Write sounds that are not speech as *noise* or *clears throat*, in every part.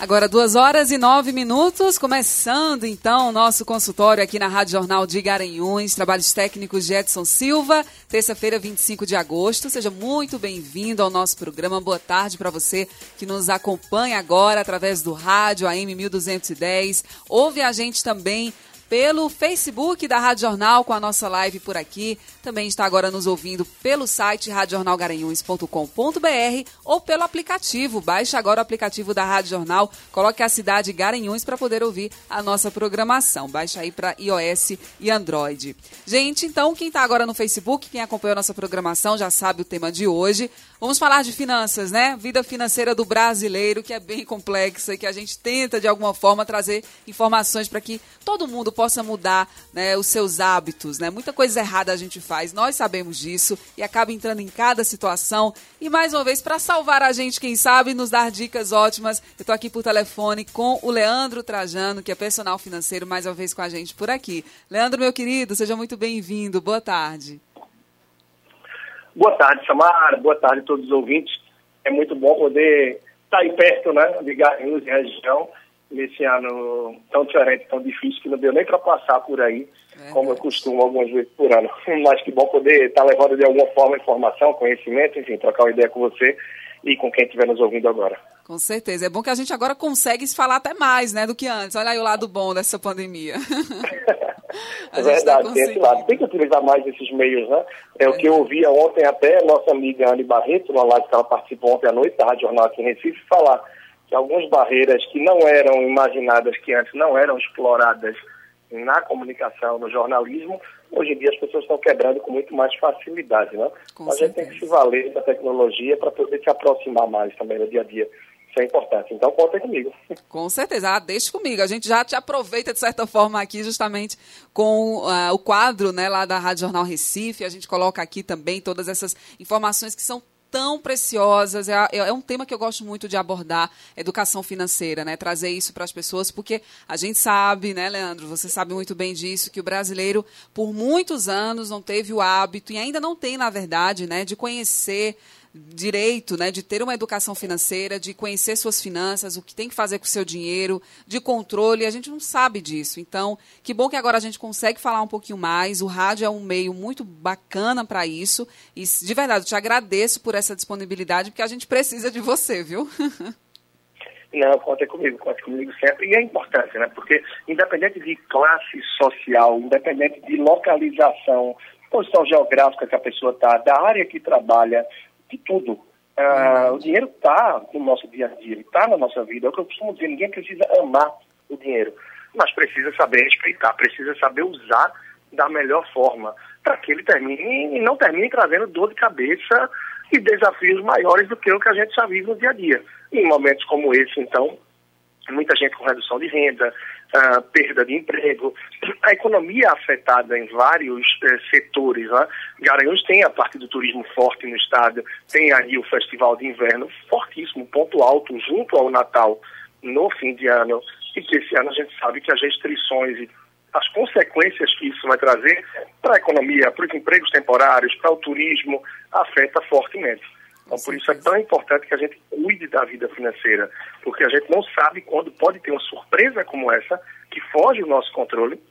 Agora, duas horas e nove minutos, começando então o nosso consultório aqui na Rádio Jornal de Garanhuns, trabalhos técnicos de Edson Silva, terça-feira, 25 de agosto. Seja muito bem-vindo ao nosso programa. Boa tarde para você que nos acompanha agora através do rádio AM 1210. Ouve a gente também pelo Facebook da Rádio Jornal com a nossa live por aqui. Também está agora nos ouvindo pelo site radiojornalgaranhuns.com.br ou pelo aplicativo. Baixe agora o aplicativo da Rádio Jornal, coloque a cidade Garanhuns para poder ouvir a nossa programação. Baixe aí para iOS e Android. Gente, então quem está agora no Facebook, quem acompanhou a nossa programação já sabe o tema de hoje. Vamos falar de finanças, né? Vida financeira do brasileiro, que é bem complexa e que a gente tenta, de alguma forma, trazer informações para que todo mundo possa mudar né, os seus hábitos, né? Muita coisa errada a gente faz, nós sabemos disso e acaba entrando em cada situação. E mais uma vez, para salvar a gente, quem sabe, nos dar dicas ótimas, eu estou aqui por telefone com o Leandro Trajano, que é personal financeiro, mais uma vez com a gente por aqui. Leandro, meu querido, seja muito bem-vindo. Boa tarde. Boa tarde, Samara. Boa tarde a todos os ouvintes. É muito bom poder estar aí perto, né, de Garanhuns e região, nesse ano tão diferente, tão difícil, que não deu nem para passar por aí, é como eu costumo algumas vezes por ano. *laughs* Mas que bom poder estar levando de alguma forma informação, conhecimento, enfim, trocar uma ideia com você e com quem estiver nos ouvindo agora. Com certeza. É bom que a gente agora consegue se falar até mais, né, do que antes. Olha aí o lado bom dessa pandemia. *laughs* *laughs* é verdade, tá tem esse lado. Tem que utilizar mais esses meios, né? É, é, o que eu ouvia ontem até a nossa amiga Anne Barreto, na live que ela participou ontem à noite, da Rádio Jornal aqui em Recife, falar que algumas barreiras que não eram imaginadas, que antes não eram exploradas na comunicação, no jornalismo, hoje em dia as pessoas estão quebrando com muito mais facilidade, né? Com a gente tem que se valer da tecnologia para poder se aproximar mais também no dia a dia. Isso é importante. Então, conta comigo. *laughs* Com certeza. Ah, deixa comigo. A gente já te aproveita, de certa forma, aqui, justamente com uh, o quadro né, lá da Rádio Jornal Recife. A gente coloca aqui também todas essas informações que são tão preciosas. É, é, é, um tema que eu gosto muito de abordar, educação financeira, né? Trazer isso para as pessoas, porque a gente sabe, né, Leandro? Você sabe muito bem disso, que o brasileiro, por muitos anos, não teve o hábito, e ainda não tem, na verdade, né, de conhecer direito, né, de ter uma educação financeira, de conhecer suas finanças, o que tem que fazer com o seu dinheiro, de controle, a gente não sabe disso. Então, que bom que agora a gente consegue falar um pouquinho mais. O rádio é um meio muito bacana para isso. E de verdade, eu te agradeço por essa disponibilidade, porque a gente precisa de você, viu? *laughs* Não, conta comigo, conta comigo sempre. E é importante, né? Porque independente de classe social, independente de localização, posição geográfica que a pessoa está, da área que trabalha, de tudo. Uh, o dinheiro está no nosso dia a dia, ele está na nossa vida. É o que eu costumo dizer, ninguém precisa amar o dinheiro, mas precisa saber respeitar, precisa saber usar da melhor forma, para que ele termine e não termine trazendo dor de cabeça e desafios maiores do que o que a gente já vive no dia a dia. E em momentos como esse, então, muita gente com redução de renda, perda de emprego, a economia afetada em vários uh, setores. Né? Garanhuns tem a parte do turismo forte no estado, tem aí o Festival de Inverno fortíssimo, ponto alto, junto ao Natal, no fim de ano, e que esse ano a gente sabe que as restrições e as consequências que isso vai trazer para a economia, para os empregos temporários, para o turismo, afeta fortemente. Então, por isso é tão importante que a gente cuide da vida financeira, porque a gente não sabe quando pode ter uma surpresa como essa, que foge do nosso controle,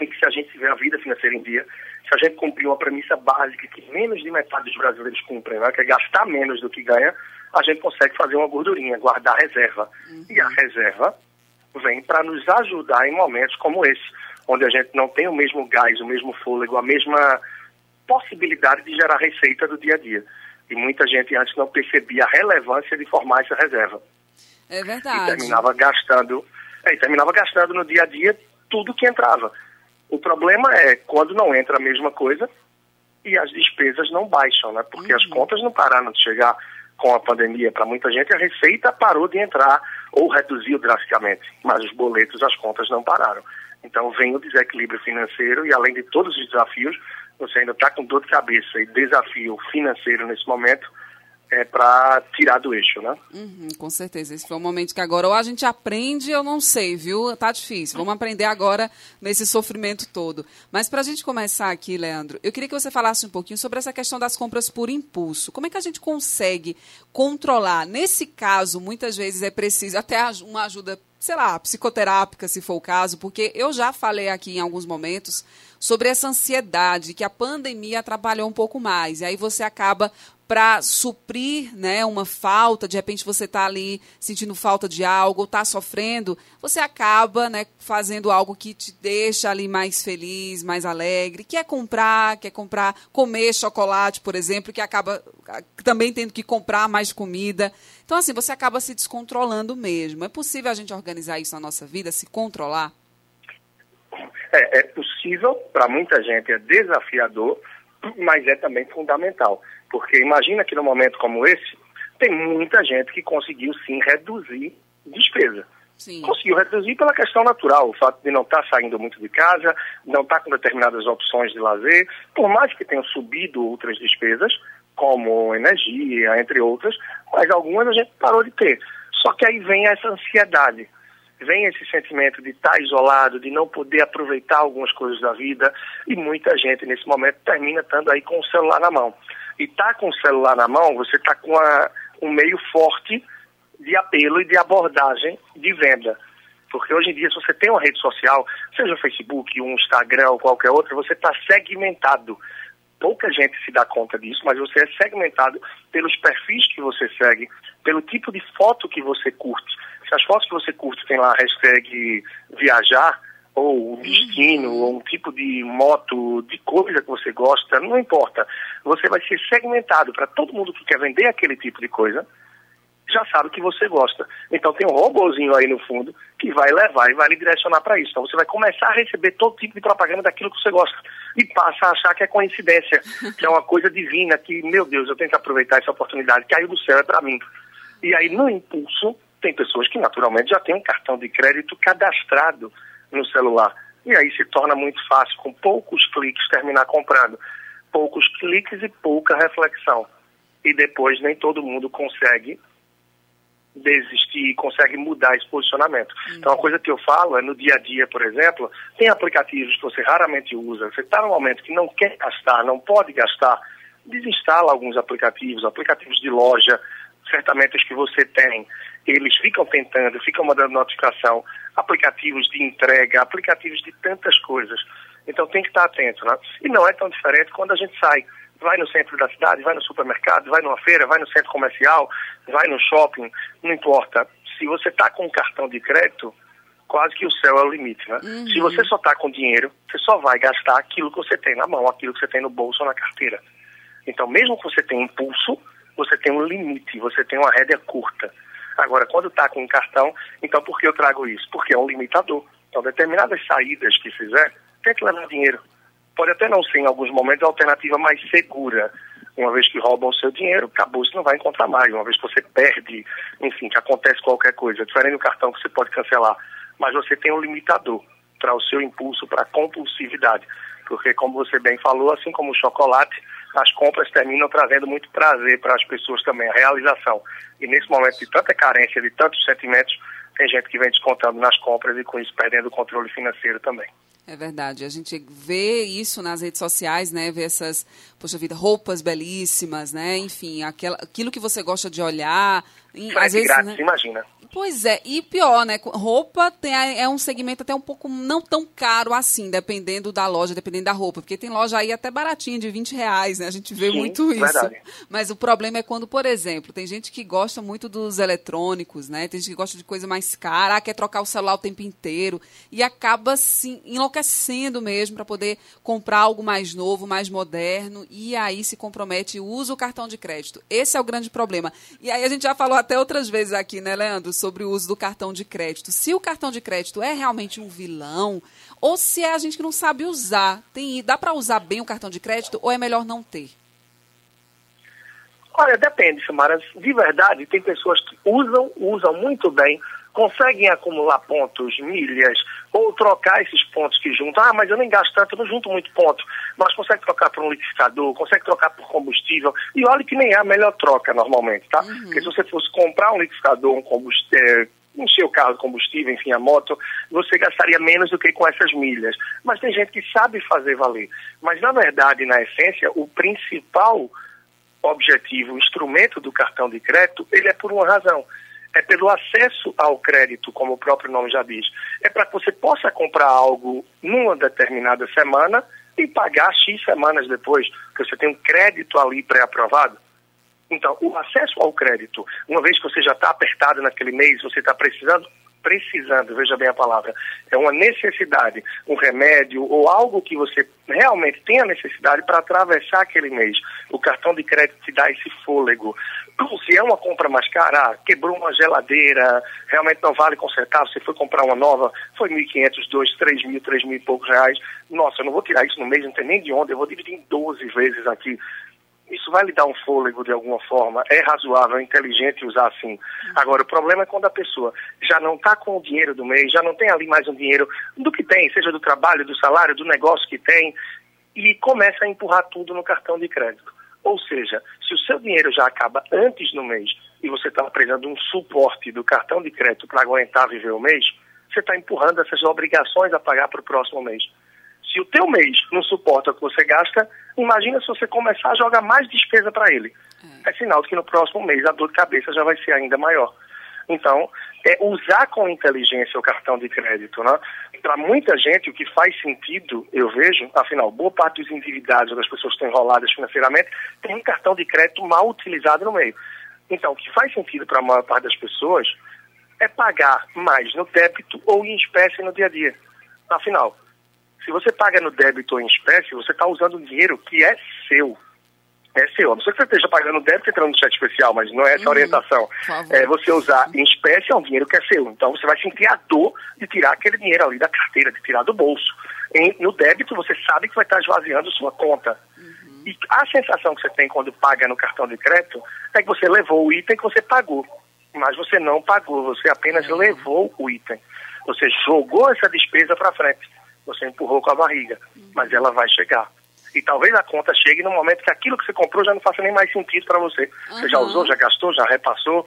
e que se a gente tiver a vida financeira em dia, se a gente cumprir uma premissa básica que menos de metade dos brasileiros cumprem, né, que é gastar menos do que ganha, a gente consegue fazer uma gordurinha, guardar reserva. Uhum. E a reserva vem para nos ajudar em momentos como esse, onde a gente não tem o mesmo gás, o mesmo fôlego, a mesma possibilidade de gerar receita do dia a dia. E muita gente antes não percebia a relevância de formar essa reserva. É verdade. E terminava gastando, é, terminava gastando no dia a dia tudo que entrava. O problema é quando não entra a mesma coisa e as despesas não baixam, né? Porque uhum. as contas não pararam de chegar com a pandemia. Para muita gente, a receita parou de entrar ou reduziu drasticamente, mas os boletos, as contas não pararam. Então vem o desequilíbrio financeiro e além de todos os desafios, você ainda está com dor de cabeça e desafio financeiro nesse momento, é, para tirar do eixo, né? Uhum, com certeza. Esse foi um momento que agora ou a gente aprende, eu não sei, viu? Tá difícil. Vamos aprender agora nesse sofrimento todo. Mas para a gente começar aqui, Leandro, eu queria que você falasse um pouquinho sobre essa questão das compras por impulso. Como é que a gente consegue controlar? Nesse caso, muitas vezes é preciso até uma ajuda, sei lá, psicoterápica, se for o caso, porque eu já falei aqui em alguns momentos sobre essa ansiedade que a pandemia atrapalhou um pouco mais. E aí você acaba para suprir né, uma falta, de repente você está ali sentindo falta de algo, está sofrendo, você acaba né, fazendo algo que te deixa ali mais feliz, mais alegre, quer comprar, quer comprar, comer chocolate, por exemplo, que acaba também tendo que comprar mais comida. Então, assim, você acaba se descontrolando mesmo. É possível a gente organizar isso na nossa vida, se controlar? É, é possível, para muita gente é desafiador, mas é também fundamental. Porque imagina que num momento como esse, tem muita gente que conseguiu sim reduzir despesa. Sim. Conseguiu reduzir pela questão natural, o fato de não estar tá saindo muito de casa, não estar tá com determinadas opções de lazer, por mais que tenham subido outras despesas, como energia, entre outras, mas algumas a gente parou de ter. Só que aí vem essa ansiedade vem esse sentimento de estar isolado, de não poder aproveitar algumas coisas da vida, e muita gente nesse momento termina estando aí com o celular na mão. E tá com o celular na mão, você está com a, um meio forte de apelo e de abordagem de venda. Porque hoje em dia, se você tem uma rede social, seja o Facebook, um Instagram ou qualquer outra, você está segmentado. Pouca gente se dá conta disso, mas você é segmentado pelos perfis que você segue, pelo tipo de foto que você curte. Se as fotos que você curte tem lá a hashtag viajar, ou um destino, ou um tipo de moto, de coisa que você gosta, não importa. Você vai ser segmentado para todo mundo que quer vender aquele tipo de coisa, já sabe que você gosta. Então tem um robôzinho aí no fundo que vai levar e vai lhe direcionar para isso. Então você vai começar a receber todo tipo de propaganda daquilo que você gosta. E passa a achar que é coincidência, que é uma coisa divina, que, meu Deus, eu tenho que aproveitar essa oportunidade, caiu do céu, é para mim. E aí, no impulso, tem pessoas que naturalmente já têm um cartão de crédito cadastrado no celular. E aí se torna muito fácil, com poucos cliques, terminar comprando. Poucos cliques e pouca reflexão. E depois nem todo mundo consegue desistir, consegue mudar esse posicionamento. Uhum. Então, a coisa que eu falo é no dia a dia, por exemplo, tem aplicativos que você raramente usa. Você está num momento que não quer gastar, não pode gastar, desinstala alguns aplicativos, aplicativos de loja, certamente os que você tem, eles ficam tentando, ficam mandando notificação, aplicativos de entrega, aplicativos de tantas coisas. Então tem que estar atento, né? E não é tão diferente quando a gente sai. Vai no centro da cidade, vai no supermercado, vai numa feira, vai no centro comercial, vai no shopping, não importa. Se você está com um cartão de crédito, quase que o céu é o limite, né? Uhum. Se você só está com dinheiro, você só vai gastar aquilo que você tem na mão, aquilo que você tem no bolso ou na carteira. Então, mesmo que você tenha impulso, você tem um limite, você tem uma rédea curta. Agora, quando está com um cartão, então por que eu trago isso? Porque é um limitador. Então, determinadas saídas que fizer, tem que levar dinheiro. Pode até não ser, em alguns momentos, a alternativa mais segura. Uma vez que roubam o seu dinheiro, acabou, você não vai encontrar mais. Uma vez que você perde, enfim, que acontece qualquer coisa. Diferente do cartão que você pode cancelar. Mas você tem um limitador para o seu impulso, para a compulsividade. Porque, como você bem falou, assim como o chocolate, as compras terminam trazendo muito prazer para as pessoas também, a realização. E nesse momento de tanta carência, de tantos sentimentos, tem gente que vem descontando nas compras e com isso perdendo o controle financeiro também. É verdade. A gente vê isso nas redes sociais, né? Vê essas, poxa vida, roupas belíssimas, né? Enfim, aquela, aquilo que você gosta de olhar. Às vezes, grátis, né? imagina. Pois é, e pior, né? Roupa tem, é um segmento até um pouco não tão caro assim, dependendo da loja, dependendo da roupa. Porque tem loja aí até baratinha, de 20 reais, né? A gente vê Sim, muito isso. Verdade. Mas o problema é quando, por exemplo, tem gente que gosta muito dos eletrônicos, né? Tem gente que gosta de coisa mais cara, ah, quer trocar o celular o tempo inteiro. E acaba se enlouquecendo mesmo para poder comprar algo mais novo, mais moderno. E aí se compromete e usa o cartão de crédito. Esse é o grande problema. E aí a gente já falou até outras vezes aqui, né, Leandro? sobre o uso do cartão de crédito. Se o cartão de crédito é realmente um vilão ou se é a gente que não sabe usar. Tem, dá para usar bem o cartão de crédito ou é melhor não ter? Olha, depende, Samara. De verdade, tem pessoas que usam, usam muito bem conseguem acumular pontos, milhas, ou trocar esses pontos que juntam. Ah, mas eu nem gasto tanto, eu não junto muito ponto. Mas consegue trocar por um liquidificador, consegue trocar por combustível. E olha que nem é a melhor troca normalmente, tá? Uhum. Porque se você fosse comprar um liquidificador, um combustível, encher o carro de combustível, enfim, a moto, você gastaria menos do que com essas milhas. Mas tem gente que sabe fazer valer. Mas, na verdade, na essência, o principal objetivo, o instrumento do cartão de crédito, ele é por uma razão. É pelo acesso ao crédito, como o próprio nome já diz. É para que você possa comprar algo numa determinada semana e pagar X semanas depois, porque você tem um crédito ali pré-aprovado. Então, o acesso ao crédito, uma vez que você já está apertado naquele mês, você está precisando, precisando, veja bem a palavra, é uma necessidade, um remédio ou algo que você realmente tem a necessidade para atravessar aquele mês. O cartão de crédito te dá esse fôlego. Se é uma compra mais cara, ah, quebrou uma geladeira, realmente não vale consertar, você foi comprar uma nova, foi 1.500, 2, 3 mil, 3 mil e poucos reais. Nossa, eu não vou tirar isso no mês, não tem nem de onde, eu vou dividir em 12 vezes aqui isso vai lhe dar um fôlego de alguma forma, é razoável, é inteligente usar assim. Agora, o problema é quando a pessoa já não está com o dinheiro do mês, já não tem ali mais um dinheiro do que tem, seja do trabalho, do salário, do negócio que tem, e começa a empurrar tudo no cartão de crédito. Ou seja, se o seu dinheiro já acaba antes no mês e você está precisando de um suporte do cartão de crédito para aguentar viver o mês, você está empurrando essas obrigações a pagar para o próximo mês. Se o teu mês não suporta o que você gasta, imagina se você começar a jogar mais despesa para ele. É. é sinal de que no próximo mês a dor de cabeça já vai ser ainda maior. Então, é usar com inteligência o cartão de crédito, né? Para muita gente, o que faz sentido, eu vejo, afinal, boa parte dos endividados, das pessoas que estão enroladas financeiramente, tem um cartão de crédito mal utilizado no meio. Então, o que faz sentido para a maior parte das pessoas é pagar mais no débito ou em espécie no dia a dia. Afinal, se você paga no débito ou em espécie, você está usando um dinheiro que é seu. É seu. A não ser que você esteja pagando débito entrando no chat especial, mas não é essa a uhum. orientação. É você usar em espécie é um dinheiro que é seu. Então você vai sentir a dor de tirar aquele dinheiro ali da carteira, de tirar do bolso. Em, no débito você sabe que vai estar esvaziando sua conta. Uhum. E a sensação que você tem quando paga no cartão de crédito é que você levou o item que você pagou. Mas você não pagou, você apenas uhum. levou o item. Você jogou essa despesa para frente você empurrou com a barriga, mas ela vai chegar. E talvez a conta chegue no momento que aquilo que você comprou já não faça nem mais sentido para você. Uhum. Você já usou, já gastou, já repassou.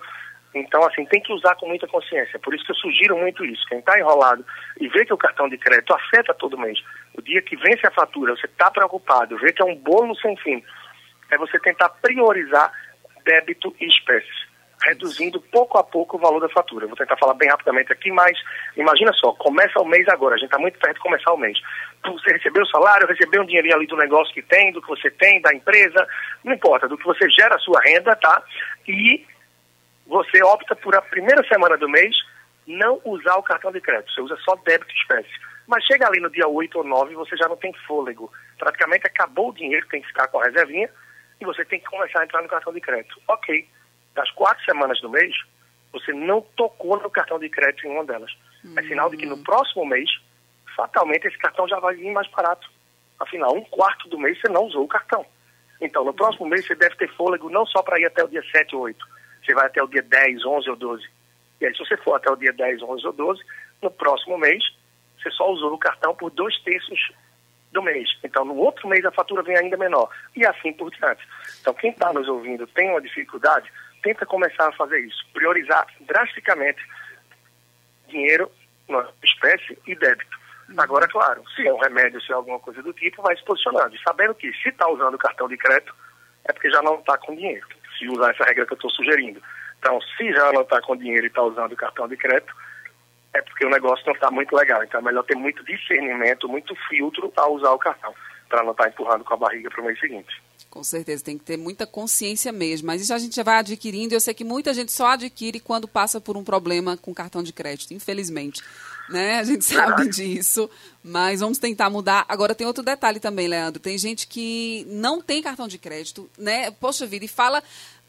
Então, assim, tem que usar com muita consciência. Por isso que eu sugiro muito isso. Quem está enrolado e vê que o cartão de crédito afeta todo mês, o dia que vence a fatura, você está preocupado, vê que é um bolo sem fim, é você tentar priorizar débito e espécies reduzindo pouco a pouco o valor da fatura. Vou tentar falar bem rapidamente aqui, mas imagina só, começa o mês agora, a gente está muito perto de começar o mês. Você recebeu o salário, recebeu um dinheirinho ali do negócio que tem, do que você tem, da empresa, não importa, do que você gera a sua renda, tá? E você opta por a primeira semana do mês não usar o cartão de crédito, você usa só débito espécie. Mas chega ali no dia 8 ou 9 você já não tem fôlego. Praticamente acabou o dinheiro, tem que ficar com a reservinha e você tem que começar a entrar no cartão de crédito. Ok das quatro semanas do mês, você não tocou no cartão de crédito em uma delas. Uhum. É sinal de que no próximo mês, fatalmente, esse cartão já vai vir mais barato. Afinal, um quarto do mês você não usou o cartão. Então, no próximo mês, você deve ter fôlego não só para ir até o dia 7 ou 8. Você vai até o dia 10, 11 ou 12. E aí, se você for até o dia 10, 11 ou 12, no próximo mês, você só usou o cartão por dois terços do mês. Então, no outro mês, a fatura vem ainda menor. E assim por diante. Então, quem está nos ouvindo tem uma dificuldade, tenta começar a fazer isso, priorizar drasticamente dinheiro, espécie e débito. Agora, claro, se é um remédio, se é alguma coisa do tipo, vai se posicionando. E sabendo que se está usando cartão de crédito, é porque já não está com dinheiro, se usar essa regra que eu estou sugerindo. Então, se já não está com dinheiro e está usando cartão de crédito, é porque o negócio não está muito legal. Então, é melhor ter muito discernimento, muito filtro ao usar o cartão, para não estar tá empurrando com a barriga para o mês seguinte. Com certeza, tem que ter muita consciência mesmo. Mas isso a gente já vai adquirindo. Eu sei que muita gente só adquire quando passa por um problema com cartão de crédito, infelizmente. Né? A gente *laughs* sabe disso, mas vamos tentar mudar. Agora tem outro detalhe também, Leandro. Tem gente que não tem cartão de crédito, né? Poxa vida, e fala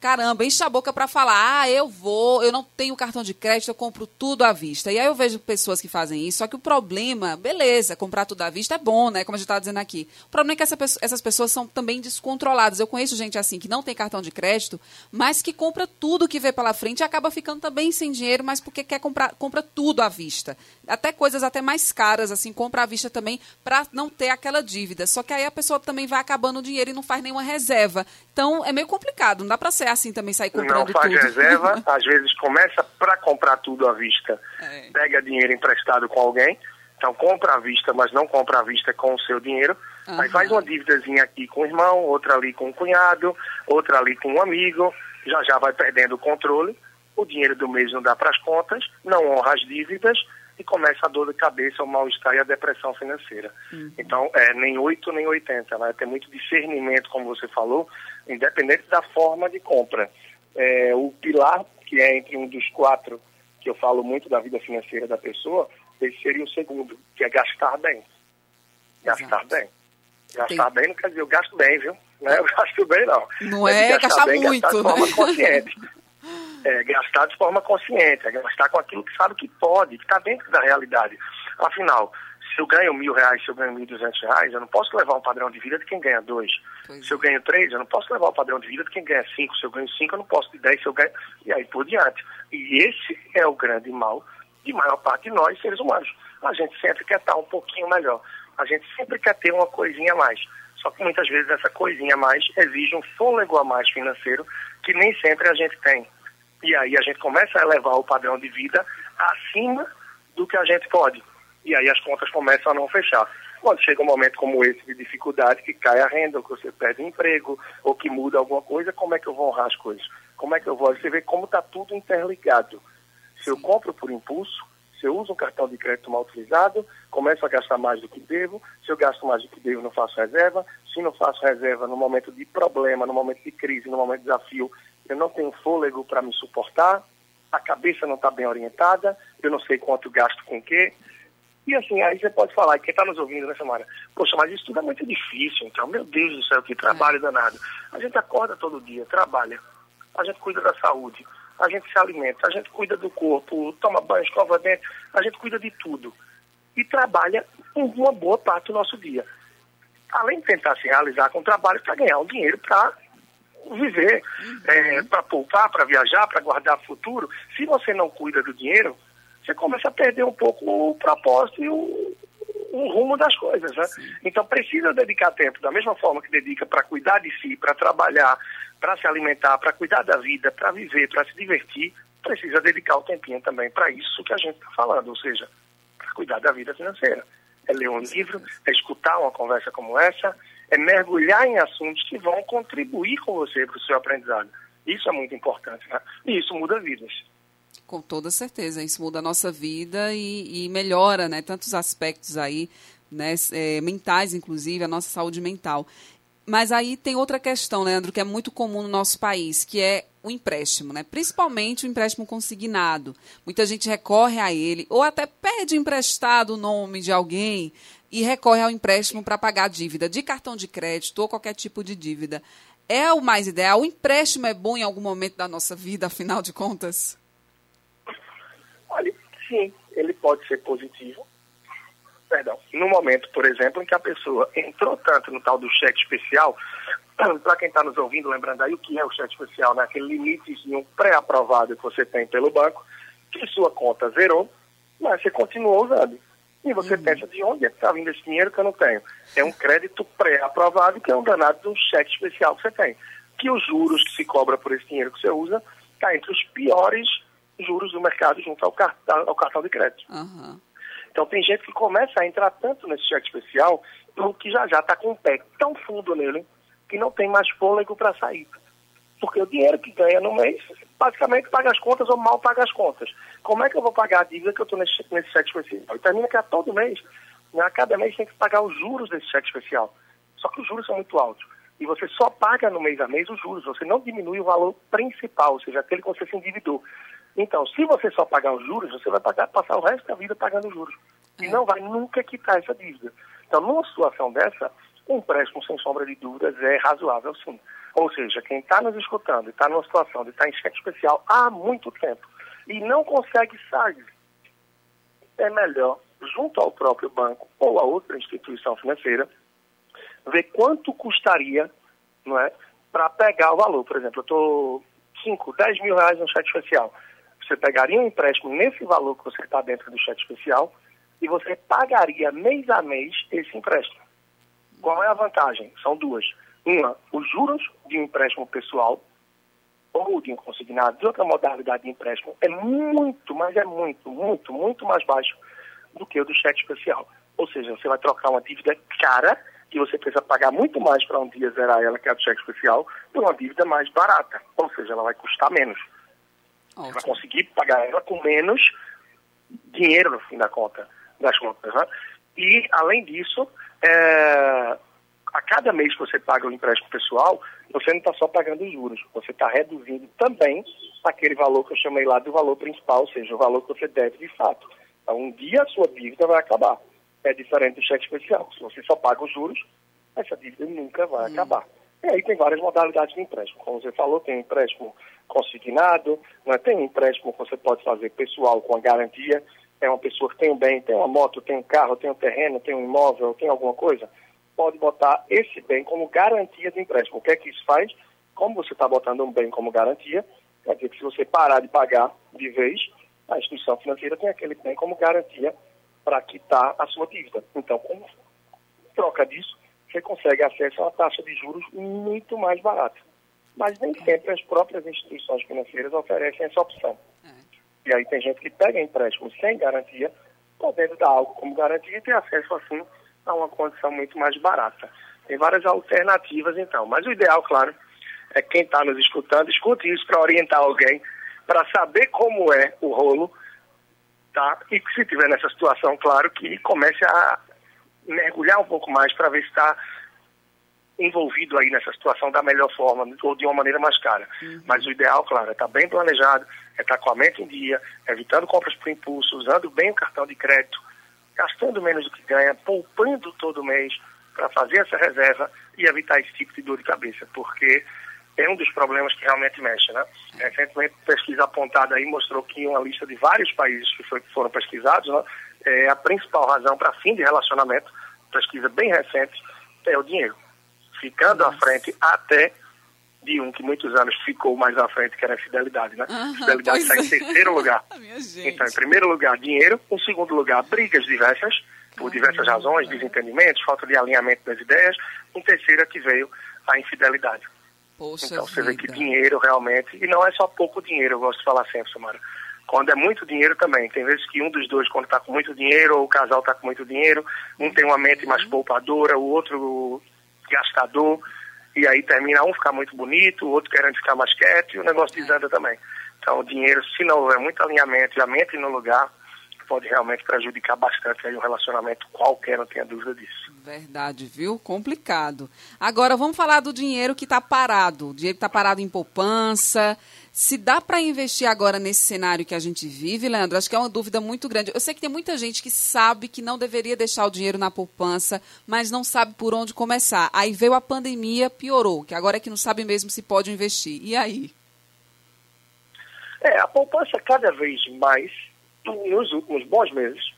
caramba, enche a boca para falar, ah, eu vou, eu não tenho cartão de crédito, eu compro tudo à vista. E aí eu vejo pessoas que fazem isso, só que o problema, beleza, comprar tudo à vista é bom, né, como a gente estava dizendo aqui. O problema é que essa, essas pessoas são também descontroladas. Eu conheço gente assim que não tem cartão de crédito, mas que compra tudo que vê pela frente e acaba ficando também sem dinheiro, mas porque quer comprar, compra tudo à vista. Até coisas até mais caras, assim, compra à vista também para não ter aquela dívida. Só que aí a pessoa também vai acabando o dinheiro e não faz nenhuma reserva. Então é meio complicado, não dá para ser assim também sair comprando Não faz tudo. reserva, *laughs* às vezes começa para comprar tudo à vista, é. pega dinheiro emprestado com alguém, então compra à vista, mas não compra à vista com o seu dinheiro. Uhum. Aí faz uma dívidazinha aqui com o irmão, outra ali com o cunhado, outra ali com um amigo, já já vai perdendo o controle, o dinheiro do mês não dá para as contas, não honra as dívidas e começa a dor de cabeça, o mal-estar e a depressão financeira. Uhum. Então, é, nem 8 nem 80, vai ter muito discernimento, como você falou, independente da forma de compra. É, o pilar, que é entre um dos quatro, que eu falo muito da vida financeira da pessoa, esse seria o segundo, que é gastar bem. Gastar Exato. bem. Gastar Tem... bem não quer dizer eu gasto bem, viu? Não é eu *laughs* gasto bem, não. Não é, é gastar, gastar bem, muito, gastar de forma né? consciente. *laughs* é, gastar de forma consciente, é gastar com aquilo que sabe que pode, que está dentro da realidade. Afinal, se eu ganho mil reais, se eu ganho mil duzentos reais, eu não posso levar um padrão de vida de quem ganha dois. Pois se eu ganho três, eu não posso levar o padrão de vida de quem ganha cinco. Se eu ganho cinco, eu não posso de dez, se eu ganho... E aí por diante. E esse é o grande mal de maior parte de nós, seres humanos. A gente sempre quer estar um pouquinho melhor. A gente sempre quer ter uma coisinha a mais. Só que muitas vezes essa coisinha a mais exige um fôlego a mais financeiro que nem sempre a gente tem. E aí a gente começa a elevar o padrão de vida acima do que a gente pode. E aí as contas começam a não fechar. Quando chega um momento como esse de dificuldade, que cai a renda, ou que você perde o emprego, ou que muda alguma coisa, como é que eu vou honrar as coisas? Como é que eu vou? Você vê como está tudo interligado. Se eu compro por impulso, se eu uso um cartão de crédito mal utilizado, começo a gastar mais do que devo. Se eu gasto mais do que devo, não faço reserva. Se não faço reserva no momento de problema, no momento de crise, no momento de desafio, eu não tenho fôlego para me suportar, a cabeça não está bem orientada, eu não sei quanto gasto com o quê. E assim, aí você pode falar, quem está nos ouvindo nessa semana, poxa, mas isso tudo é muito difícil, então, meu Deus do céu, que trabalho é. danado. A gente acorda todo dia, trabalha, a gente cuida da saúde, a gente se alimenta, a gente cuida do corpo, toma banho, escova dente, a gente cuida de tudo. E trabalha uma boa parte do nosso dia. Além de tentar se realizar com o trabalho para ganhar um dinheiro para viver, uhum. é, para poupar, para viajar, para guardar futuro. Se você não cuida do dinheiro, você começa a perder um pouco o propósito e o, o rumo das coisas. Né? Então precisa dedicar tempo, da mesma forma que dedica para cuidar de si, para trabalhar, para se alimentar, para cuidar da vida, para viver, para se divertir, precisa dedicar o tempinho também para isso que a gente está falando, ou seja, para cuidar da vida financeira. É ler um livro, é escutar uma conversa como essa, é mergulhar em assuntos que vão contribuir com você para o seu aprendizado. Isso é muito importante, né? E isso muda vidas. Com toda certeza, isso muda a nossa vida e, e melhora, né? Tantos aspectos aí, né? É, mentais, inclusive, a nossa saúde mental. Mas aí tem outra questão, Leandro, que é muito comum no nosso país, que é o empréstimo, né? Principalmente o empréstimo consignado. Muita gente recorre a ele, ou até pede emprestado o nome de alguém e recorre ao empréstimo para pagar a dívida de cartão de crédito ou qualquer tipo de dívida. É o mais ideal? O empréstimo é bom em algum momento da nossa vida, afinal de contas? Olha, sim, ele pode ser positivo. Perdão. No momento, por exemplo, em que a pessoa entrou tanto no tal do cheque especial, *clears throat* para quem está nos ouvindo, lembrando aí o que é o cheque especial, né? aquele limitezinho pré-aprovado que você tem pelo banco, que sua conta zerou, mas você continuou usando. E você uhum. pensa, de onde é que está vindo esse dinheiro que eu não tenho? É um crédito pré-aprovado, que é um danado de um cheque especial que você tem. Que os juros que se cobra por esse dinheiro que você usa está entre os piores juros do mercado junto ao cartão, ao cartão de crédito. Uhum. Então tem gente que começa a entrar tanto nesse cheque especial que já já está com o pé tão fundo nele que não tem mais fôlego para sair. Porque o dinheiro que ganha no mês, basicamente paga as contas ou mal paga as contas. Como é que eu vou pagar a dívida que eu estou nesse, nesse cheque especial? E termina que a todo mês, né, a cada mês tem que pagar os juros desse cheque especial. Só que os juros são muito altos. E você só paga no mês a mês os juros, você não diminui o valor principal, ou seja, aquele que você se endividou. Então, se você só pagar os juros, você vai pagar, passar o resto da vida pagando os juros. É. E não vai nunca quitar essa dívida. Então, numa situação dessa, um empréstimo, sem sombra de dúvidas, é razoável sim. Ou seja, quem está nos escutando e está numa situação de estar em cheque especial há muito tempo e não consegue sair, é melhor, junto ao próprio banco ou a outra instituição financeira, ver quanto custaria não é, para pegar o valor. Por exemplo, eu estou 5, 10 mil reais no cheque especial. Você pegaria um empréstimo nesse valor que você está dentro do cheque especial e você pagaria mês a mês esse empréstimo. Qual é a vantagem? São duas. Uma, os juros de um empréstimo pessoal ou de um consignado, de outra modalidade de empréstimo, é muito, mas é muito, muito, muito mais baixo do que o do cheque especial. Ou seja, você vai trocar uma dívida cara, que você precisa pagar muito mais para um dia zerar ela, que é a do cheque especial, por uma dívida mais barata. Ou seja, ela vai custar menos. Ótimo. Você vai conseguir pagar ela com menos dinheiro no fim da conta, das contas. Né? E, além disso, é, a cada mês que você paga o empréstimo pessoal, você não está só pagando os juros, você está reduzindo também aquele valor que eu chamei lá do valor principal, ou seja, o valor que você deve de fato. Então, um dia a sua dívida vai acabar. É diferente do cheque especial. Se você só paga os juros, essa dívida nunca vai hum. acabar. E aí tem várias modalidades de empréstimo. Como você falou, tem empréstimo consignado, né? tem empréstimo que você pode fazer pessoal com a garantia. É uma pessoa que tem um bem, tem uma moto, tem um carro, tem um terreno, tem um imóvel, tem alguma coisa. Pode botar esse bem como garantia de empréstimo. O que é que isso faz? Como você está botando um bem como garantia, quer dizer que se você parar de pagar de vez, a instituição financeira tem aquele bem como garantia para quitar a sua dívida. Então, como troca disso, você consegue acesso a uma taxa de juros muito mais barata. Mas nem sempre as próprias instituições financeiras oferecem essa opção. É. E aí tem gente que pega empréstimo sem garantia, podendo dar algo como garantia e ter acesso, assim, a uma condição muito mais barata. Tem várias alternativas, então. Mas o ideal, claro, é quem está nos escutando, escute isso para orientar alguém, para saber como é o rolo, tá? E se tiver nessa situação, claro, que comece a mergulhar um pouco mais para ver se está envolvido aí nessa situação da melhor forma ou de uma maneira mais cara. Uhum. Mas o ideal, claro, é estar tá bem planejado, é estar tá com a mente em dia, evitando compras por impulso, usando bem o cartão de crédito, gastando menos do que ganha, poupando todo mês para fazer essa reserva e evitar esse tipo de dor de cabeça, porque é um dos problemas que realmente mexe, né? Recentemente, pesquisa apontada aí mostrou que uma lista de vários países que foi, foram pesquisados, né, é a principal razão para fim de relacionamento, pesquisa bem recente, é o dinheiro. Ficando à frente até de um que muitos anos ficou mais à frente, que era a fidelidade, né? Uhum, fidelidade está em é. terceiro lugar. *laughs* então, em primeiro lugar, dinheiro. Em segundo lugar, brigas diversas, por diversas razões, desentendimentos, falta de alinhamento das ideias. Em terceiro, é que veio a infidelidade. Poxa então, você vida. vê que dinheiro realmente, e não é só pouco dinheiro, eu gosto de falar sempre, Samara. Quando é muito dinheiro também. Tem vezes que um dos dois, quando está com muito dinheiro, ou o casal está com muito dinheiro, um tem uma mente mais poupadora, o outro gastador, e aí termina um ficar muito bonito, o outro querendo ficar mais quieto, e o negócio desanda também. Então, o dinheiro, se não houver muito alinhamento e a mente no lugar, pode realmente prejudicar bastante aí um relacionamento qualquer, não tenha dúvida disso. Verdade, viu? Complicado. Agora vamos falar do dinheiro que está parado. O dinheiro que está parado em poupança. Se dá para investir agora nesse cenário que a gente vive, Leandro, acho que é uma dúvida muito grande. Eu sei que tem muita gente que sabe que não deveria deixar o dinheiro na poupança, mas não sabe por onde começar. Aí veio a pandemia, piorou, que agora é que não sabe mesmo se pode investir. E aí? É, a poupança cada vez mais, nos últimos bons meses,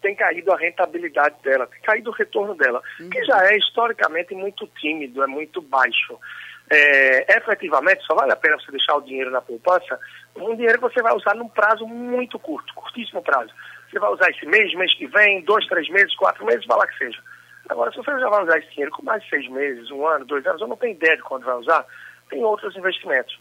tem caído a rentabilidade dela, tem caído o retorno dela, uhum. que já é historicamente muito tímido, é muito baixo é, efetivamente só vale a pena você deixar o dinheiro na poupança, um dinheiro que você vai usar num prazo muito curto, curtíssimo prazo. Você vai usar esse mês, mês que vem, dois, três meses, quatro meses, vai lá que seja. Agora, se você já vai usar esse dinheiro com mais de seis meses, um ano, dois anos, eu não tenho ideia de quando vai usar, tem outros investimentos.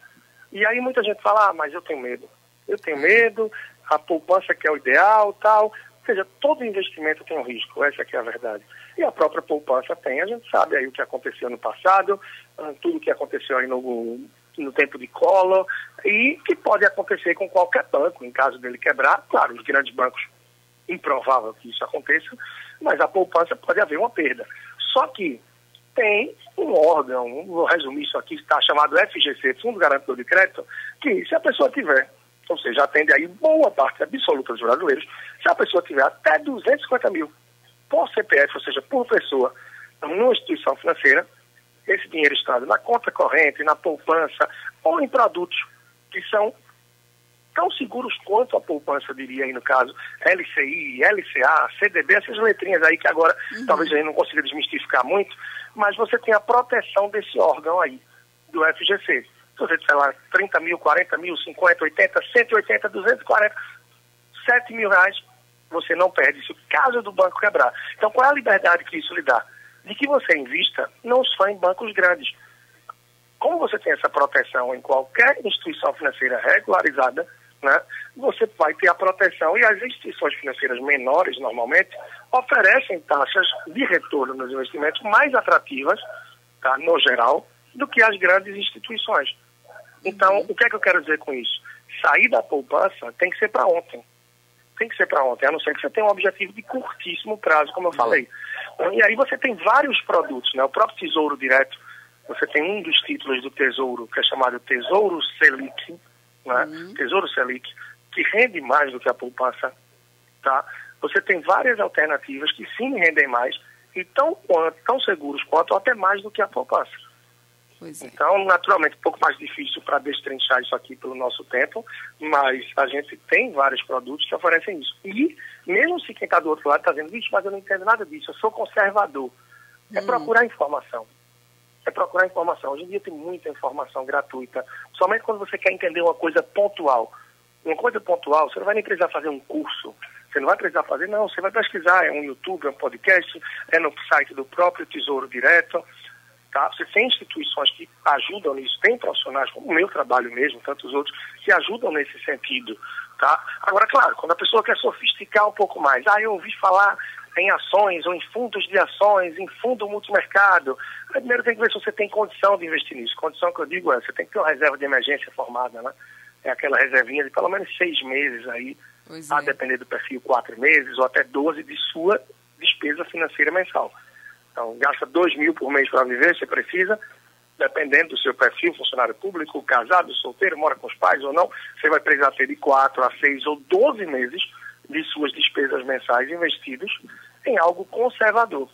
E aí muita gente fala, ah, mas eu tenho medo. Eu tenho medo, a poupança que é o ideal, tal. Ou seja, todo investimento tem um risco, essa é a verdade e a própria poupança tem. A gente sabe aí o que aconteceu no passado, ah, tudo o que aconteceu aí no, no tempo de Collor e que pode acontecer com qualquer banco, em caso dele quebrar. Claro, os grandes bancos, improvável que isso aconteça, mas a poupança pode haver uma perda. Só que tem um órgão, vou resumir isso aqui, está chamado FGC, Fundo Garantidor de Crédito, que se a pessoa tiver, ou seja, atende aí boa parte absoluta dos brasileiros, se a pessoa tiver até 250 mil por CPF, ou seja, por pessoa, numa instituição financeira, esse dinheiro estando na conta corrente, na poupança ou em produtos que são tão seguros quanto a poupança, diria aí no caso, LCI, LCA, CDB, essas letrinhas aí que agora uhum. talvez a gente não consiga desmistificar muito, mas você tem a proteção desse órgão aí, do FGC. Se você disser lá 30 mil, 40 mil, 50, 80, 180, 240, 7 mil reais, você não perde isso caso do banco quebrar. Então qual é a liberdade que isso lhe dá? De que você invista não só em bancos grandes. Como você tem essa proteção em qualquer instituição financeira regularizada, né, você vai ter a proteção e as instituições financeiras menores, normalmente, oferecem taxas de retorno nos investimentos mais atrativas, tá, no geral, do que as grandes instituições. Então, o que é que eu quero dizer com isso? Sair da poupança tem que ser para ontem. Tem que ser para ontem, a não ser que você tenha um objetivo de curtíssimo prazo, como eu falei. E aí você tem vários produtos, né? O próprio Tesouro Direto, você tem um dos títulos do Tesouro, que é chamado Tesouro Selic, né? Uhum. Tesouro Selic, que rende mais do que a poupança, tá? Você tem várias alternativas que sim rendem mais e tão, tão seguros quanto, ou até mais do que a poupança. É. Então, naturalmente, um pouco mais difícil para destrinchar isso aqui pelo nosso tempo, mas a gente tem vários produtos que oferecem isso. E, mesmo se quem está do outro lado está dizendo, vixe, mas eu não entendo nada disso, eu sou conservador, é hum. procurar informação é procurar informação. Hoje em dia tem muita informação gratuita, somente quando você quer entender uma coisa pontual. Uma coisa pontual, você não vai nem precisar fazer um curso, você não vai precisar fazer, não, você vai pesquisar, é um YouTube, é um podcast, é no site do próprio Tesouro Direto, tá? Você tem instituições que ajudam nisso, tem profissionais, como o meu trabalho mesmo, tantos outros, que ajudam nesse sentido, tá? Agora, claro, quando a pessoa quer sofisticar um pouco mais, ah, eu ouvi falar em ações ou em fundos de ações, em fundo multimercado. Primeiro tem que ver se você tem condição de investir nisso. Condição que eu digo é, você tem que ter uma reserva de emergência formada, né? É aquela reservinha de pelo menos seis meses aí, a é. depender do perfil, quatro meses ou até doze de sua despesa financeira mensal. Então, gasta dois mil por mês para viver, você precisa, dependendo do seu perfil, funcionário público, casado, solteiro, mora com os pais ou não, você vai precisar ter de quatro a seis ou doze meses de suas despesas mensais investidos em algo conservador,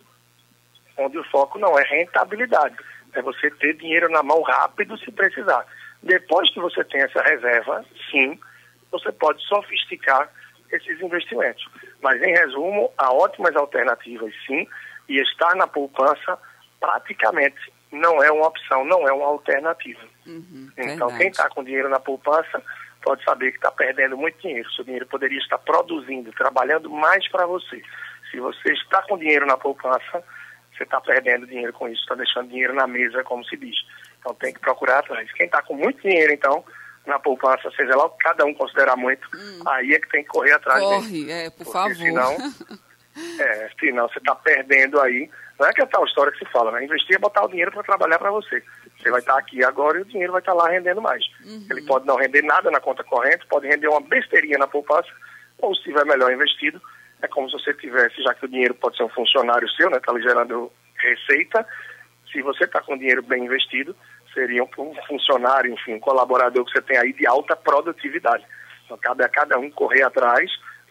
onde o foco não é rentabilidade, é você ter dinheiro na mão rápido se precisar. Depois que você tem essa reserva, sim, você pode sofisticar esses investimentos. Mas, em resumo, há ótimas alternativas, sim, e estar na poupança praticamente não é uma opção, não é uma alternativa. Uhum, então, verdade. quem está com dinheiro na poupança pode saber que está perdendo muito dinheiro. Seu dinheiro poderia estar produzindo, trabalhando mais para você. Se você está com dinheiro na poupança, você está perdendo dinheiro com isso, está deixando dinheiro na mesa, como se diz. Então tem que procurar atrás. Quem está com muito dinheiro, então, na poupança, seja lá o que cada um considerar muito, hum. aí é que tem que correr atrás Corre, dele. é, por Porque favor. Senão, *laughs* é, senão você está perdendo aí. Não é que é tal história que se fala, né? Investir é botar o dinheiro para trabalhar para você. Você vai estar tá aqui agora e o dinheiro vai estar tá lá rendendo mais. Uhum. Ele pode não render nada na conta corrente, pode render uma besteirinha na poupança, ou se estiver melhor investido, é como se você tivesse, já que o dinheiro pode ser um funcionário seu, né? Está lhe gerando receita. Se você está com dinheiro bem investido, seria um funcionário, enfim, um colaborador que você tem aí de alta produtividade. Então, cabe a cada um correr atrás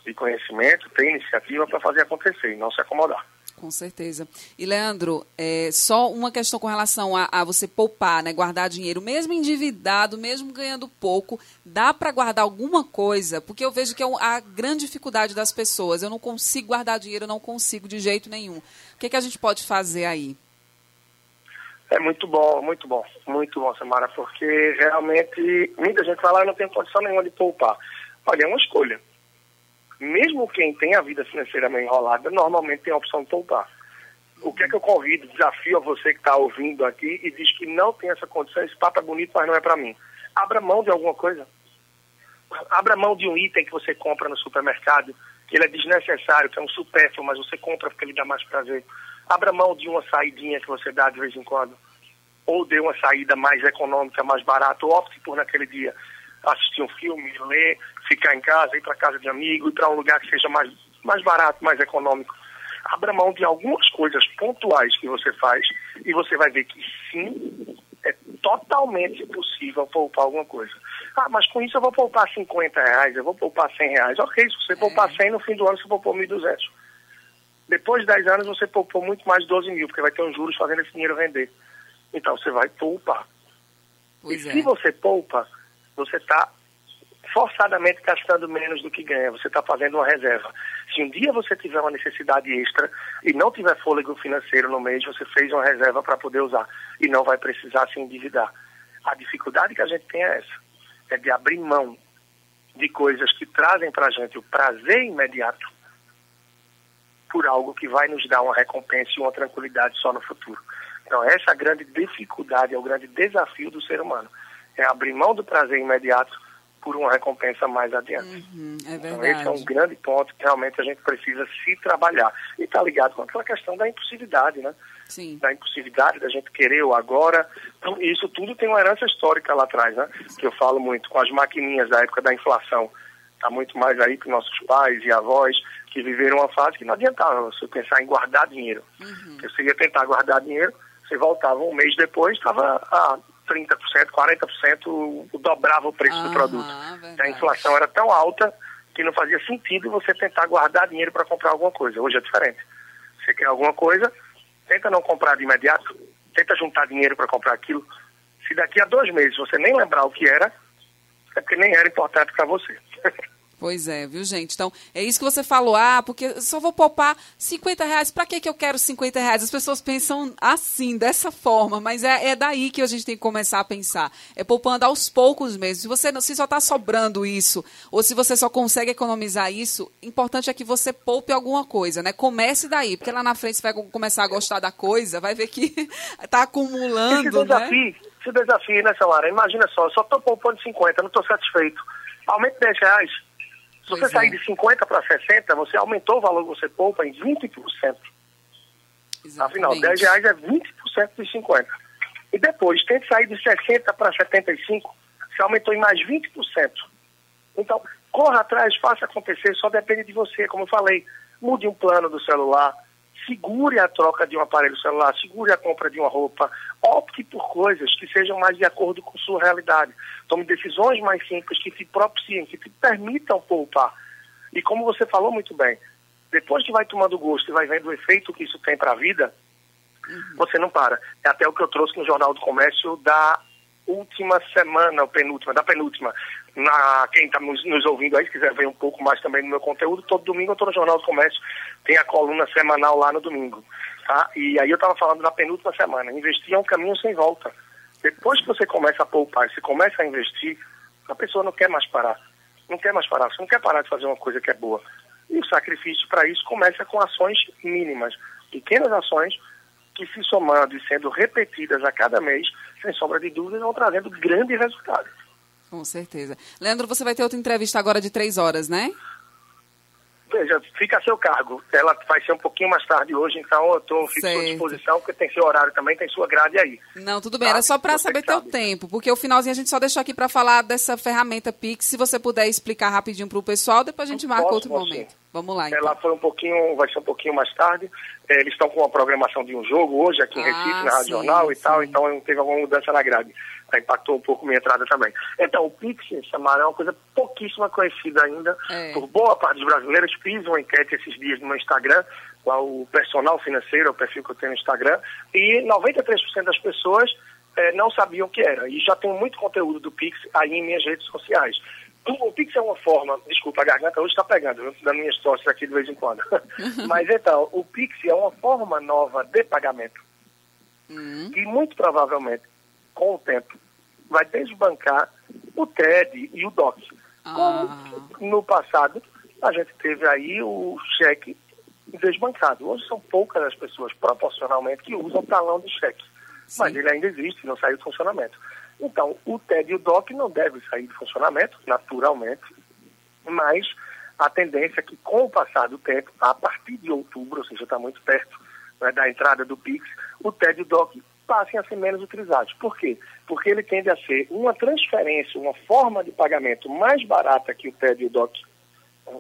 de conhecimento, ter iniciativa para fazer acontecer e não se acomodar. Com certeza. E, Leandro, é, só uma questão com relação a, a, você poupar, né, guardar dinheiro, mesmo endividado, mesmo ganhando pouco, dá para guardar alguma coisa? Porque eu vejo que é a grande dificuldade das pessoas. Eu não consigo guardar dinheiro, eu não consigo de jeito nenhum. O que, que a gente pode fazer aí? É muito bom, muito bom, muito bom, Samara, porque realmente muita gente fala, ah, eu não tenho condição nenhuma de poupar. Olha, é uma escolha mesmo quem tem a vida financeira meio enrolada, normalmente tem a opção de poupar. O que é que eu convido, desafio a você que está ouvindo aqui e diz que não tem essa condição, esse papo é bonito, mas não é para mim. Abra mão de alguma coisa. Abra mão de um item que você compra no supermercado, que ele é desnecessário, que é um supérfluo, mas você compra porque ele dá mais prazer. Abra mão de uma saidinha que você dá de vez em quando. Ou dê uma saída mais econômica, mais barata, ou opte por naquele dia assistir um filme, ler, ficar em casa, ir para casa de amigo, ir para um lugar que seja mais, mais barato, mais econômico. Abra mão de algumas coisas pontuais que você faz e você vai ver que sim, é totalmente possível poupar alguma coisa. Ah, mas com isso eu vou poupar 50 reais, eu vou poupar 100 reais. Ok, se você poupar 100, no fim do ano você poupou 1.200. Depois de 10 anos, você poupou muito mais de 12 mil, porque vai ter uns juros fazendo esse dinheiro render. Então, você vai poupar. Pois e é. se você poupa, você está forçadamente gastando menos do que ganha. Você está fazendo uma reserva. Se um dia você tiver uma necessidade extra e não tiver fôlego financeiro no mês, você fez uma reserva para poder usar e não vai precisar se endividar. A dificuldade que a gente tem é essa, é de abrir mão de coisas que trazem para a gente o prazer imediato por algo que vai nos dar uma recompensa e uma tranquilidade só no futuro. Então, essa é a grande dificuldade, é o grande desafio do ser humano. É abrir mão do prazer imediato por uma recompensa mais adiante. Uhum, é então, esse é um grande ponto que realmente a gente precisa se trabalhar. E está ligado com aquela questão da impulsividade, né? Sim. Da impulsividade, da gente querer o agora. Então, isso tudo tem uma herança histórica lá atrás, né? Que eu falo muito, com as maquininhas da época da inflação. Está muito mais aí para nossos pais e avós que viveram uma fase que não adiantava você pensar em guardar dinheiro. Uhum. Você ia tentar guardar dinheiro, você voltava um mês depois, estava a 30%, 40%, dobrava o preço do produto. Verdade. A inflação era tão alta que não fazia sentido você tentar guardar dinheiro para comprar alguma coisa. Hoje é diferente. Você quer alguma coisa, tenta não comprar de imediato, tenta juntar dinheiro para comprar aquilo. Se daqui a dois meses você nem lembrar o que era, é porque nem era importante para você. *laughs* Pois é, viu, gente? Então, é isso que você falou. Ah, porque só vou poupar 50 reais. Para que, que eu quero 50 reais? As pessoas pensam assim, dessa forma, mas é, é daí que a gente tem que começar a pensar. É poupando aos poucos mesmo. Se você se só está sobrando isso, ou se você só consegue economizar isso, importante é que você poupe alguma coisa, né? Comece daí, porque lá na frente você vai começar a gostar da coisa, vai ver que *laughs* está acumulando, esse desafio, né? Esse desafio, né, Samara? Imagina só, eu só estou poupando 50, não estou satisfeito. Aumente 10 reais se você sair é. de 50 para 60, você aumentou o valor que você poupa em 20%. Exatamente. Afinal, 10 reais é 20% de 50. E depois, tente sair de 60 para 75, você aumentou em mais 20%. Então, corra atrás, faça acontecer, só depende de você, como eu falei. Mude um plano do celular, segure a troca de um aparelho celular, segure a compra de uma roupa, opte por coisas que sejam mais de acordo com sua realidade. Tome decisões mais simples que te propiciem, que te permitam poupar. E como você falou muito bem, depois que vai tomando gosto e vai vendo o efeito que isso tem para a vida, você não para. É até o que eu trouxe no Jornal do Comércio da última semana, penúltima, da penúltima. Na, quem está nos, nos, ouvindo aí, se quiser ver um pouco mais também do meu conteúdo, todo domingo eu estou no Jornal do Comércio, tem a coluna semanal lá no domingo. Tá? E aí eu estava falando da penúltima semana. Investir é um caminho sem volta. Depois que você começa a poupar, você começa a investir, a pessoa não quer mais parar. Não quer mais parar. Você não quer parar de fazer uma coisa que é boa. E o sacrifício para isso começa com ações mínimas, pequenas ações que se somando e sendo repetidas a cada mês, sem sombra de dúvidas, vão trazendo grandes resultados. Com certeza. Leandro, você vai ter outra entrevista agora de três horas, né? Veja, fica a seu cargo. Ela vai ser um pouquinho mais tarde hoje, então eu tô, fico à sua disposição, porque tem seu horário também, tem sua grade aí. Não, tudo bem. Tá? Era só para saber teu sabe. tempo, porque o finalzinho a gente só deixou aqui para falar dessa ferramenta Pix. Se você puder explicar rapidinho para o pessoal, depois a gente marca outro momento. Vamos lá, então. Ela foi um pouquinho, vai ser um pouquinho mais tarde. É, eles estão com uma programação de um jogo hoje aqui em ah, Recife, na Rádio sim, Jornal e sim. tal, então teve alguma mudança na grade impactou um pouco minha entrada também. Então, o Pix, Samara, é uma coisa pouquíssima conhecida ainda é. por boa parte dos brasileiros. Fiz uma enquete esses dias no meu Instagram, qual o personal financeiro, é o perfil que eu tenho no Instagram, e 93% das pessoas é, não sabiam o que era. E já tenho muito conteúdo do Pix aí em minhas redes sociais. O Pix é uma forma, desculpa, a garganta hoje está pegando, das minhas tosse aqui de vez em quando. *laughs* Mas então, o Pix é uma forma nova de pagamento. Uhum. Que muito provavelmente com o tempo, vai desbancar o TED e o DOC. Como ah. no passado a gente teve aí o cheque desbancado. Hoje são poucas as pessoas, proporcionalmente, que usam talão de cheque. Sim. Mas ele ainda existe, não saiu de funcionamento. Então, o TED e o DOC não devem sair de funcionamento, naturalmente, mas a tendência é que, com o passar do tempo, a partir de outubro, ou seja, está muito perto né, da entrada do PIX, o TED e o DOC passem a ser menos utilizados. Por quê? Porque ele tende a ser uma transferência, uma forma de pagamento mais barata que o TED e o DOC,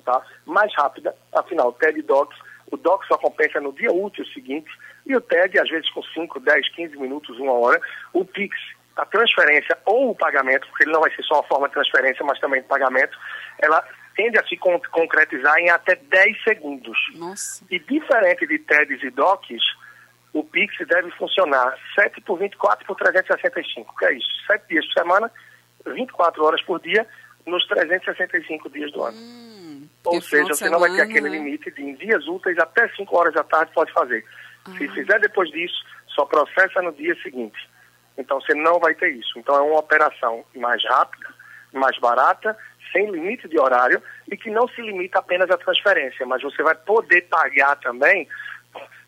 tá? mais rápida. Afinal, o TED e o DOC, o DOC só compensa no dia útil seguinte, e o TED, às vezes, com 5, 10, 15 minutos, uma hora. O PIX a transferência ou o pagamento, porque ele não vai ser só uma forma de transferência, mas também de pagamento, ela tende a se con concretizar em até 10 segundos. Nossa. E diferente de TEDs e DOCs, o Pix deve funcionar 7 por 24 por 365, que é isso, 7 dias por semana, 24 horas por dia, nos 365 dias do ano. Hum, Ou seja, você não vai ter aquele né? limite de em dias úteis até 5 horas da tarde pode fazer. Se Ah. fizer depois disso, só processa no dia seguinte. Então você não vai ter isso. Então é uma operação mais rápida, mais barata, sem limite de horário e que não se limita apenas à transferência, mas você vai poder pagar também,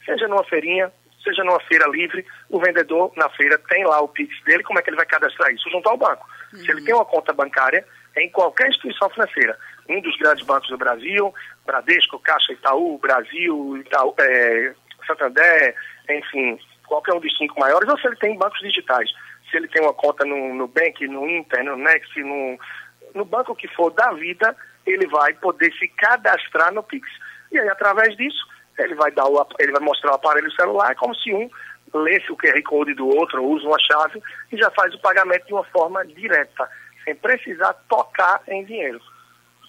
seja numa feirinha, seja numa feira livre, o vendedor na feira tem lá o Pix dele, como é que ele vai cadastrar isso? Junto ao banco. Se ele tem uma conta bancária, é em qualquer instituição financeira, um dos grandes bancos do Brasil, Bradesco, Caixa Itaú, Brasil, Itaú, é, Santander, enfim, qualquer um dos cinco maiores, ou se ele tem bancos digitais. Se ele tem uma conta no, no Bank, no Inter, no Next, no, no banco que for da vida, ele vai poder se cadastrar no Pix. E aí, através disso, ele vai, dar o, ele vai mostrar o aparelho celular, como se um lesse o QR Code do outro, ou usa uma chave, e já faz o pagamento de uma forma direta, sem precisar tocar em dinheiro.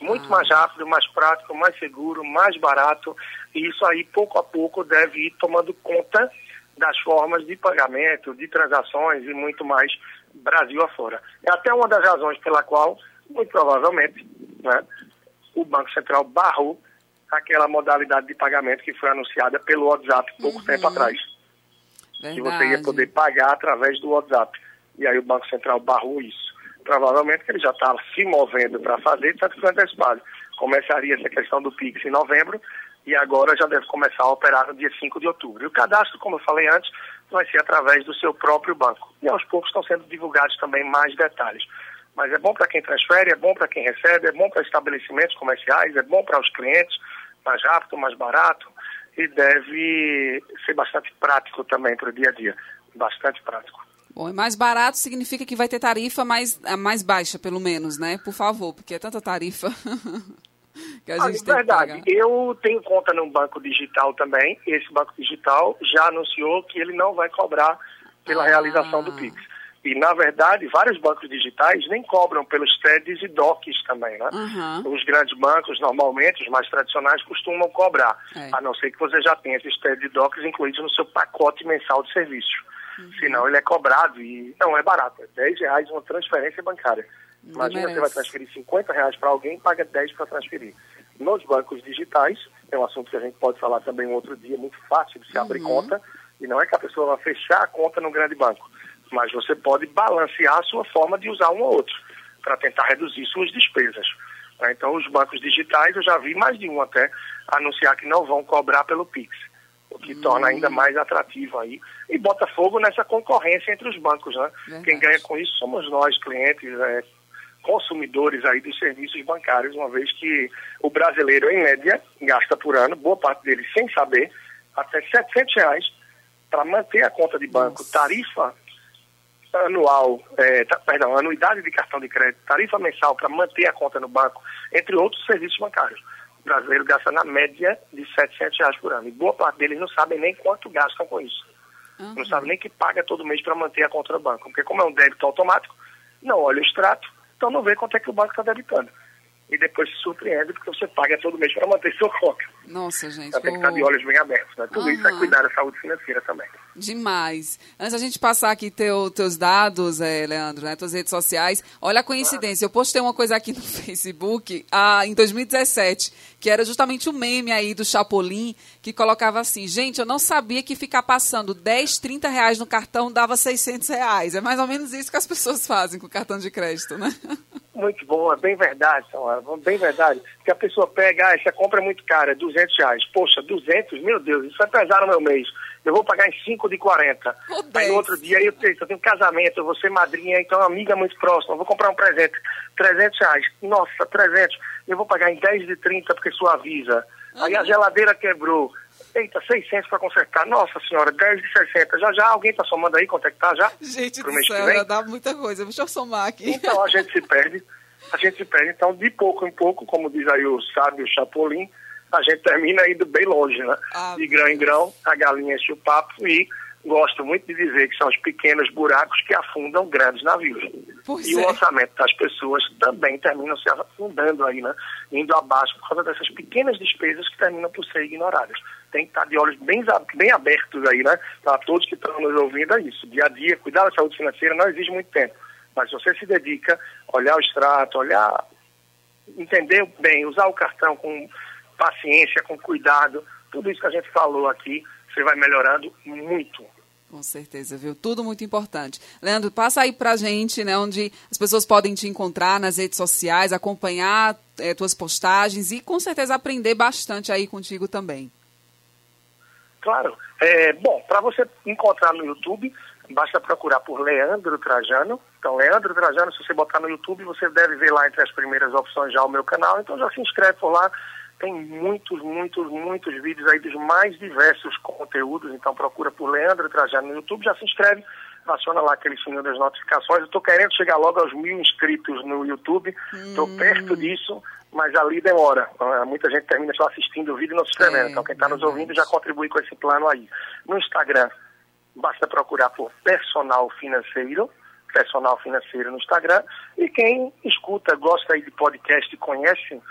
Muito Ah. mais rápido, mais prático, mais seguro, mais barato, e isso aí, pouco a pouco, deve ir tomando conta das formas de pagamento, de transações e muito mais Brasil afora. É até uma das razões pela qual, muito provavelmente, né, o Banco Central barrou aquela modalidade de pagamento que foi anunciada pelo WhatsApp pouco tempo atrás. Que você ia Verdade. poder pagar através do WhatsApp. E aí o Banco Central barrou isso. Provavelmente que ele já estava se movendo para fazer, que foi antecipado. Começaria essa questão do PIX em novembro e agora já deve começar a operar no dia 5 de outubro. E o cadastro, como eu falei antes, vai ser através do seu próprio banco. E aos poucos estão sendo divulgados também mais detalhes. Mas é bom para quem transfere, é bom para quem recebe, é bom para estabelecimentos comerciais, é bom para os clientes, mais rápido, mais barato e deve ser bastante prático também para o dia a dia. Bastante prático. Bom, e mais barato significa que vai ter tarifa mais, mais baixa, pelo menos, né? Por favor, porque é tanta tarifa *laughs* que a Ah, gente é tem verdade. Eu tenho conta num banco digital também. Esse banco digital já anunciou que ele não vai cobrar pela Ah. realização do Pix. E, na verdade, vários bancos digitais nem cobram pelos TEDs e DOCs também, né? Aham. Os grandes bancos, normalmente, os mais tradicionais, costumam cobrar. É. A não ser que você já tenha esses TEDs e DOCs incluídos no seu pacote mensal de serviços. Uhum. Senão, ele é cobrado e não é barato. É 10 reais uma transferência bancária. Imagina, merece. você vai transferir 50 reais para alguém e paga 10 para transferir. Nos bancos digitais, é um assunto que a gente pode falar também um outro dia, muito fácil de se abrir conta, e não é que a pessoa vai fechar a conta no grande banco, mas você pode balancear a sua forma de usar um ou outro, para tentar reduzir suas despesas. né? Então, os bancos digitais, eu já vi mais de um até anunciar que não vão cobrar pelo Pix, o que torna ainda mais atrativo aí, e bota fogo nessa concorrência entre os bancos, né? Verdade. Quem ganha com isso somos nós, clientes, é, consumidores aí dos serviços bancários, uma vez que o brasileiro, em média, gasta por ano, boa parte dele sem saber, até 700 reais para manter a conta de banco. Nossa. Tarifa anual, é, ta- perdão, anuidade de cartão de crédito, tarifa mensal para manter a conta no banco, entre outros serviços bancários. O brasileiro gasta na média de 700 reais por ano. E boa parte deles não sabem nem quanto gastam com isso. Aham. Não sabe nem que paga todo mês para manter a conta no banco. Porque como é um débito automático, não olha o extrato, então não vê quanto é que o banco está debitando. E depois se surpreende porque você paga todo mês para manter sua conta. Nossa, gente. Então tem que estar de olhos bem abertos. Né? Tudo isso é cuidar da saúde financeira também. Demais. Antes da gente passar aqui teu, teus dados, eh, Leandro, né, tuas redes sociais, olha a coincidência. Eu postei uma coisa aqui *laughs* no Facebook ah, em 2017, que era justamente o meme aí do Chapolin, que colocava assim, gente, eu não sabia que ficar passando 10, 30 reais no cartão dava 600 reais. É mais ou menos isso que as pessoas fazem com o cartão de crédito, né? *laughs* Muito bom, é bem verdade, Samara, bem verdade. Que a pessoa pega, ah, essa compra é muito cara, é 200 reais. Poxa, 200? Meu Deus, isso vai pesar no meu mês. Eu vou pagar em 5 de 40. Ou Aí 10. no outro dia eu tenho, eu tenho casamento, eu vou ser madrinha, então uma amiga muito próxima, eu vou comprar um presente. 300 reais. Nossa, 300. Eu vou pagar em 10 de 30 porque suaviza. Aí a geladeira quebrou. Eita, 600 para consertar. Nossa senhora, 10 de 60. Já já alguém tá somando aí quanto é que tá já? Gente Pro do céu, já dá muita coisa. Deixa eu somar aqui. Então a gente se perde, a gente se perde. Então, de pouco em pouco, como diz aí o sábio Chapolin, a gente termina indo bem longe, né? Ah, de grão em grão, a galinha enche o papo e gosto muito de dizer que são os pequenos buracos que afundam grandes navios. Pois e é. o orçamento das pessoas também termina se afundando aí, né? Indo abaixo por causa dessas pequenas despesas que terminam por ser ignoradas. Tem que estar de olhos bem, bem abertos aí, né? Para todos que estão nos ouvindo é isso. Dia a dia, cuidar da saúde financeira não exige muito tempo. Mas se você se dedica, olhar o extrato, olhar, entender bem, usar o cartão com paciência, com cuidado, tudo isso que a gente falou aqui, você vai melhorando muito. Com certeza, viu? Tudo muito importante. Leandro, passa aí pra gente, né, onde as pessoas podem te encontrar nas redes sociais, acompanhar é, tuas postagens e com certeza aprender bastante aí contigo também. Claro. É, bom, para você encontrar no YouTube, basta procurar por Leandro Trajano. Então, Leandro Trajano, se você botar no YouTube, você deve ver lá entre as primeiras opções já o meu canal. Então, já se inscreve por lá. Tem muitos, muitos, muitos vídeos aí dos mais diversos conteúdos. Então, procura por Leandro Trajano no YouTube, já se inscreve, aciona lá aquele sininho das notificações. Eu estou querendo chegar logo aos mil inscritos no YouTube. Estou Hum. perto disso, mas ali demora. Ah, Muita gente termina só assistindo o vídeo e não se inscrevendo. É, então, quem está nos ouvindo já contribui com esse plano aí. No Instagram, basta procurar por personal financeiro, personal financeiro no Instagram. E quem escuta, gosta aí de podcast conhece,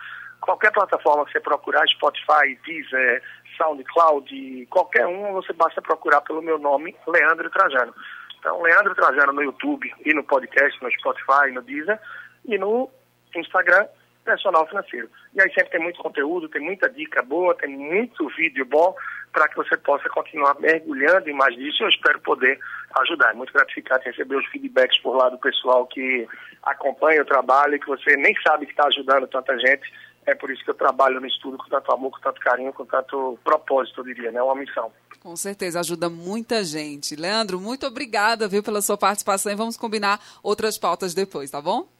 qualquer plataforma que você procurar, Spotify, Deezer, SoundCloud, qualquer um, você basta procurar pelo meu nome, Leandro Trajano. Então, Leandro Trajano no YouTube e no podcast, no Spotify, no Deezer e no Instagram, personal financeiro. E aí sempre tem muito conteúdo, tem muita dica boa, tem muito vídeo bom para que você possa continuar mergulhando em mais disso. Eu espero poder ajudar. É muito gratificante receber os feedbacks por lá do pessoal que acompanha o trabalho e que você nem sabe que está ajudando tanta gente. É por isso que eu trabalho no estudo com tanto amor, com tanto carinho, com tanto propósito, eu diria, né? Uma missão. Com certeza, ajuda muita gente. Leandro, muito obrigada, viu, pela sua participação e vamos combinar outras pautas depois, tá bom?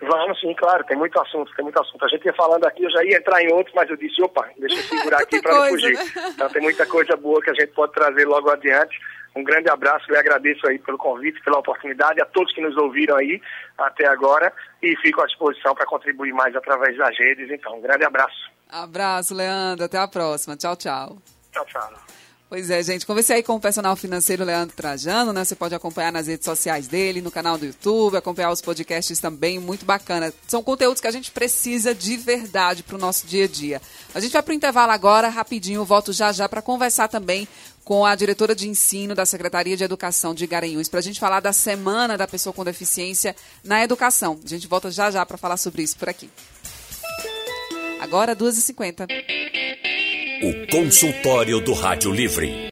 Vamos sim, claro, tem muito assunto, tem muito assunto. A gente ia falando aqui, eu já ia entrar em outros, mas eu disse, opa, deixa eu segurar *laughs* aqui Tanta para não fugir. né? Então tem muita coisa boa que a gente pode trazer logo adiante. Um grande abraço, eu agradeço aí pelo convite, pela oportunidade, a todos que nos ouviram aí até agora e fico à disposição para contribuir mais através das redes. Então, um grande abraço. Abraço, Leandro. Até a próxima. Tchau, tchau. Tchau, tchau. Pois é, gente. Conversei aí com o personal financeiro Leandro Trajano, né? Você pode acompanhar nas redes sociais dele, no canal do YouTube, acompanhar os podcasts também, muito bacana. São conteúdos que a gente precisa de verdade para o nosso dia a dia. A gente vai para o intervalo agora, rapidinho, volto já já para conversar também com a diretora de ensino da Secretaria de Educação de Garanhuns, para a gente falar da Semana da Pessoa com Deficiência na Educação. A gente volta já já para falar sobre isso por aqui. Agora, 2h50. O consultório do Rádio Livre.